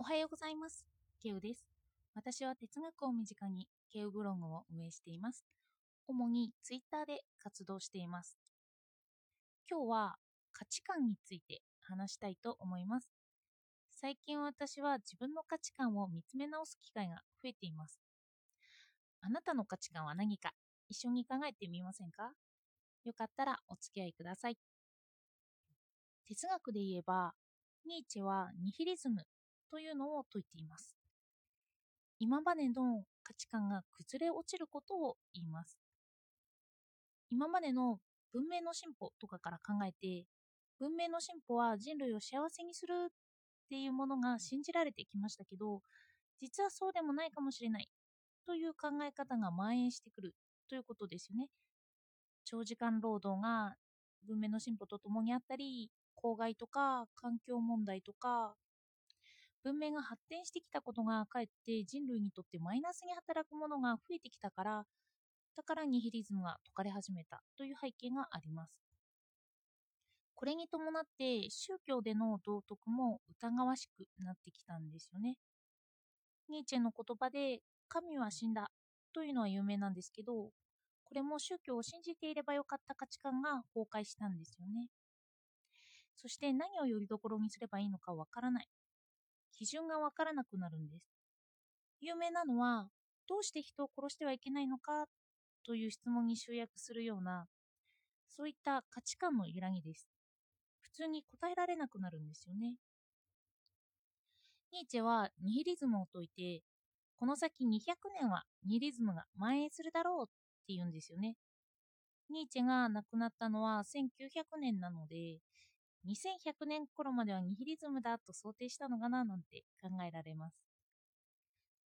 おはようございます。ケウです。私は哲学を身近にケウブログを運営しています。主にツイッターで活動しています。今日は価値観について話したいと思います。最近私は自分の価値観を見つめ直す機会が増えています。あなたの価値観は何か？一緒に考えてみませんか？よかったらお付き合いください。哲学で言えば、ニーチェはニヒリズムというのを説いています。今までの価値観が崩れ落ちることを言います。今までの文明の進歩とかから考えて、文明の進歩は人類を幸せにするっていうものが信じられてきましたけど、実はそうでもないかもしれないという考え方が蔓延してくるということですよね。長時間労働が文明の進歩とともにあったり、公害とか環境問題とか文明が発展してきたことがかえって人類にとってマイナスに働くものが増えてきたからだからニヒリズムが解かれ始めたという背景があります。これに伴って宗教での道徳も疑わしくなってきたんですよね。ニーチェの言葉で神は死んだというのは有名なんですけどこれも宗教を信じていればよかった価値観が崩壊したんですよね。そして何をよりどころにすればいいのかわからない。基準がわからなくなるんです。有名なのは、どうして人を殺してはいけないのか？という質問に集約するような、そういった価値観の揺らぎです。普通に答えられなくなるんですよね。ニーチェはニヒリズムを説いて、この先200年はニヒリズムが蔓延するだろうって言うんですよね。ニーチェが亡くなったのは1900年なので、2100年頃まではニヒリズムだと想定したのかななんて考えられます。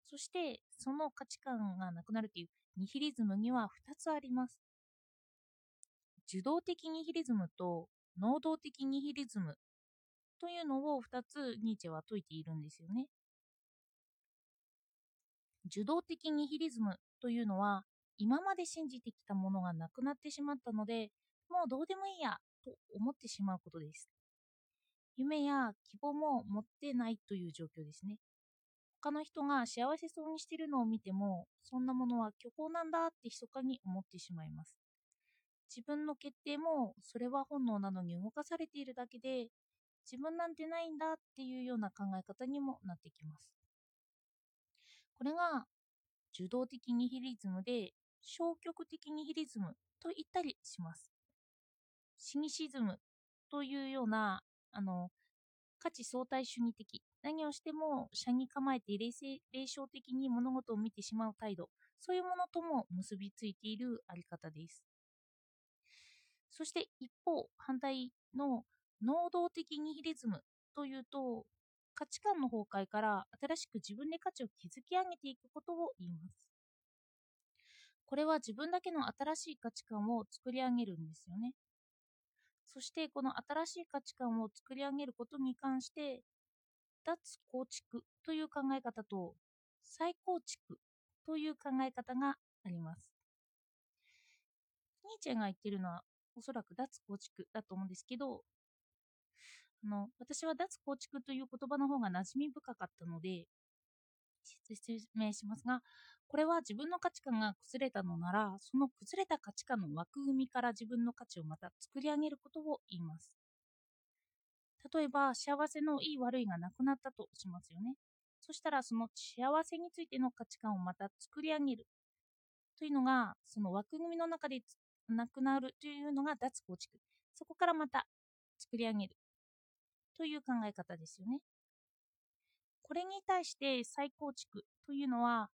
そして、その価値観がなくなるというニヒリズムには2つあります。受動的ニヒリズムと能動的ニヒリズムというのを2つニーチェは説いているんですよね。受動的ニヒリズムというのは今まで信じてきたものがなくなってしまったのでもうどうでもいいやと思ってしまうことです。夢や希望も持ってないという状況ですね。他の人が幸せそうにしてるのを見ても、そんなものは虚構なんだって密かに思ってしまいます。自分の決定もそれは本能なのに動かされているだけで、自分なんてないんだっていうような考え方にもなってきます。これが受動的ニヒリズムで消極的ニヒリズムと言ったりします。シニシズムというようなあの価値相対主義的何をしても社に構えて冷静霊障的に物事を見てしまう態度そういうものとも結びついているあり方です。そして一方反対の能動的ニヒリズムというと価値観の崩壊から新しく自分で価値を築き上げていくことを言います。これは自分だけの新しい価値観を作り上げるんですよね。そしてこの新しい価値観を作り上げることに関して脱構築という考え方と再構築という考え方があります。ニーチェが言ってるのはおそらく脱構築だと思うんですけどあの私は脱構築という言葉の方が馴染み深かったので説明しますがこれは自分の価値観が崩れたのなら、その崩れた価値観の枠組みから自分の価値をまた作り上げることを言います。例えば、幸せのいい悪いがなくなったとしますよね。そしたら、その幸せについての価値観をまた作り上げる。というのが、その枠組みの中でなくなるというのが脱構築。そこからまた作り上げる。という考え方ですよね。これに対して再構築というのは、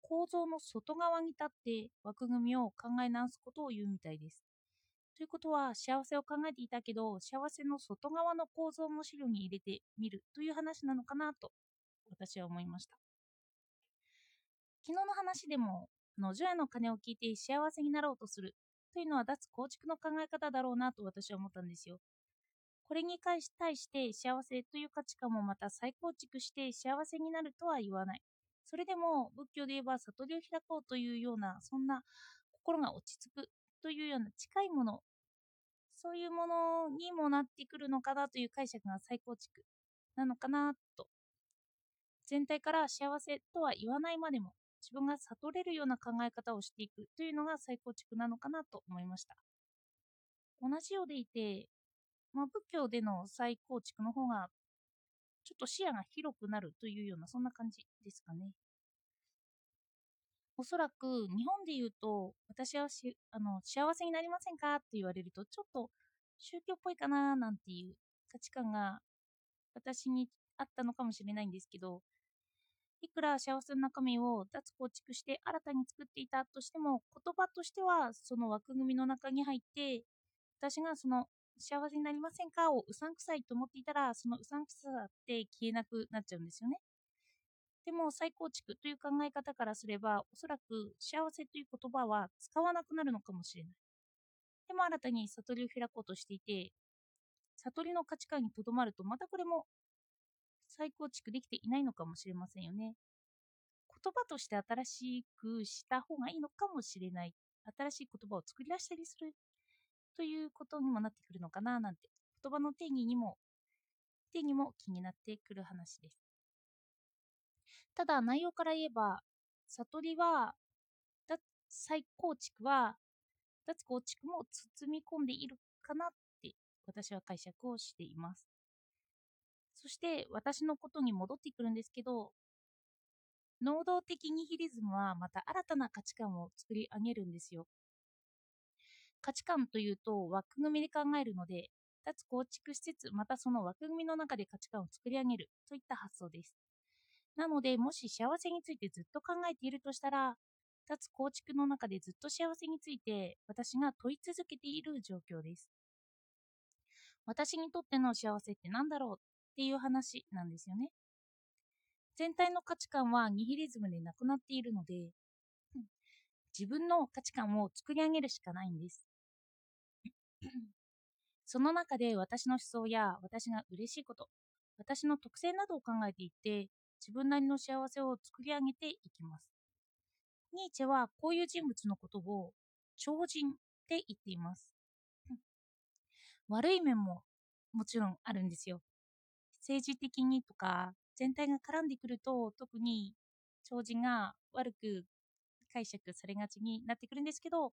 構造の外側に立って枠組みを考え直すことを言うみたいです。ということは幸せを考えていたけど幸せの外側の構造も資料に入れてみるという話なのかなと私は思いました。昨日の話でもの除夜の鐘を聞いて幸せになろうとするというのは脱構築の考え方だろうなと私は思ったんですよ。これに対して幸せという価値観もまた再構築して幸せになるとは言わない。それでも仏教で言えば悟りを開こうというようなそんな心が落ち着くというような近いものそういうものにもなってくるのかなという解釈が再構築なのかなと全体から幸せとは言わないまでも自分が悟れるような考え方をしていくというのが再構築なのかなと思いました同じようでいて、まあ、仏教での再構築の方がちょっと視野が広くなるというようなそんな感じですかね。おそらく日本で言うと私はしあの幸せになりませんか？って言われるとちょっと宗教っぽいかななんていう価値観が私にあったのかもしれないんですけどいくら幸せの中身を脱構築して新たに作っていたとしても言葉としてはその枠組みの中に入って私がその幸せになりませんか？をうさんくさいと思っていたらそのうさんくささって消えなくなっちゃうんですよねでも再構築という考え方からすればおそらく幸せという言葉は使わなくなるのかもしれないでも新たに悟りを開こうとしていて悟りの価値観にとどまるとまたこれも再構築できていないのかもしれませんよね。言葉として新しくした方がいいのかもしれない。新しい言葉を作り出したりするということにもなってくるのかななんて、言葉の定義にも、定義も気になってくる話です。ただ内容から言えば、悟りは、再構築は、脱構築も包み込んでいるかなって私は解釈をしています。そして私のことに戻ってくるんですけど、能動的ニヒリズムはまた新たな価値観を作り上げるんですよ。価値観というと枠組みで考えるので、脱構築しつつ、またその枠組みの中で価値観を作り上げるといった発想です。なので、もし幸せについてずっと考えているとしたら、脱構築の中でずっと幸せについて私が問い続けている状況です。私にとっての幸せって何だろうっていう話なんですよね。全体の価値観はニヒリズムでなくなっているので、自分の価値観を作り上げるしかないんです。その中で私の思想や私が嬉しいこと、私の特性などを考えていって自分なりの幸せを作り上げていきます。ニーチェはこういう人物のことを超人って言っています。悪い面ももちろんあるんですよ。政治的にとか全体が絡んでくると特に超人が悪く解釈されがちになってくるんですけど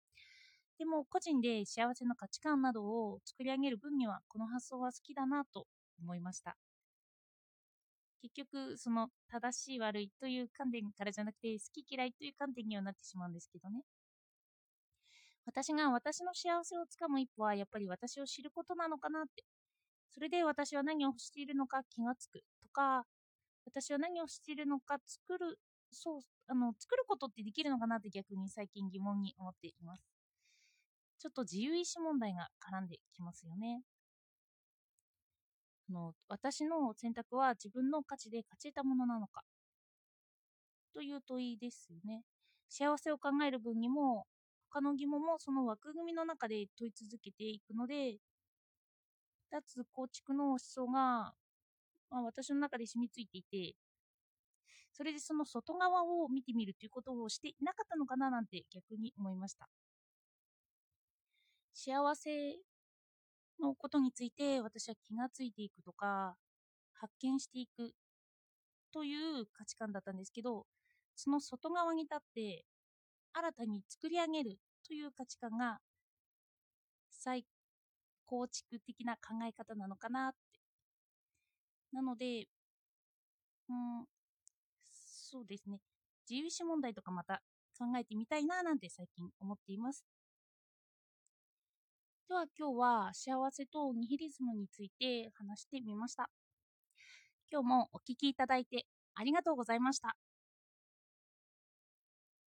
でも個人で幸せの価値観などを作り上げる分にはこの発想は好きだなと思いました。結局その正しい悪いという観点からじゃなくて好き嫌いという観点にはなってしまうんですけどね。私が私の幸せをつかむ一歩はやっぱり私を知ることなのかなって。それで私は何をしているのか気がつくとか、私は何をしているのか作る、そう、あの、作ることってできるのかなって逆に最近疑問に思っています。ちょっと自由意志問題が絡んできますよね。あの私の選択は自分の価値で勝ち得たものなのかという問いですよね。幸せを考える分にも他の疑問もその枠組みの中で問い続けていくので脱構築の思想が、まあ、私の中で染みついていて、それでその外側を見てみるということをしていなかったのかななんて逆に思いました。幸せのことについて私は気がついていくとか、発見していくという価値観だったんですけど、その外側に立って新たに作り上げるという価値観が最構築的な考え方なのかなって。なので、うん、そうですね。自由意志問題とかまた考えてみたいななんて最近思っています。では今日は幸せとニヒリズムについて話してみました。今日もお聴きいただいてありがとうございました。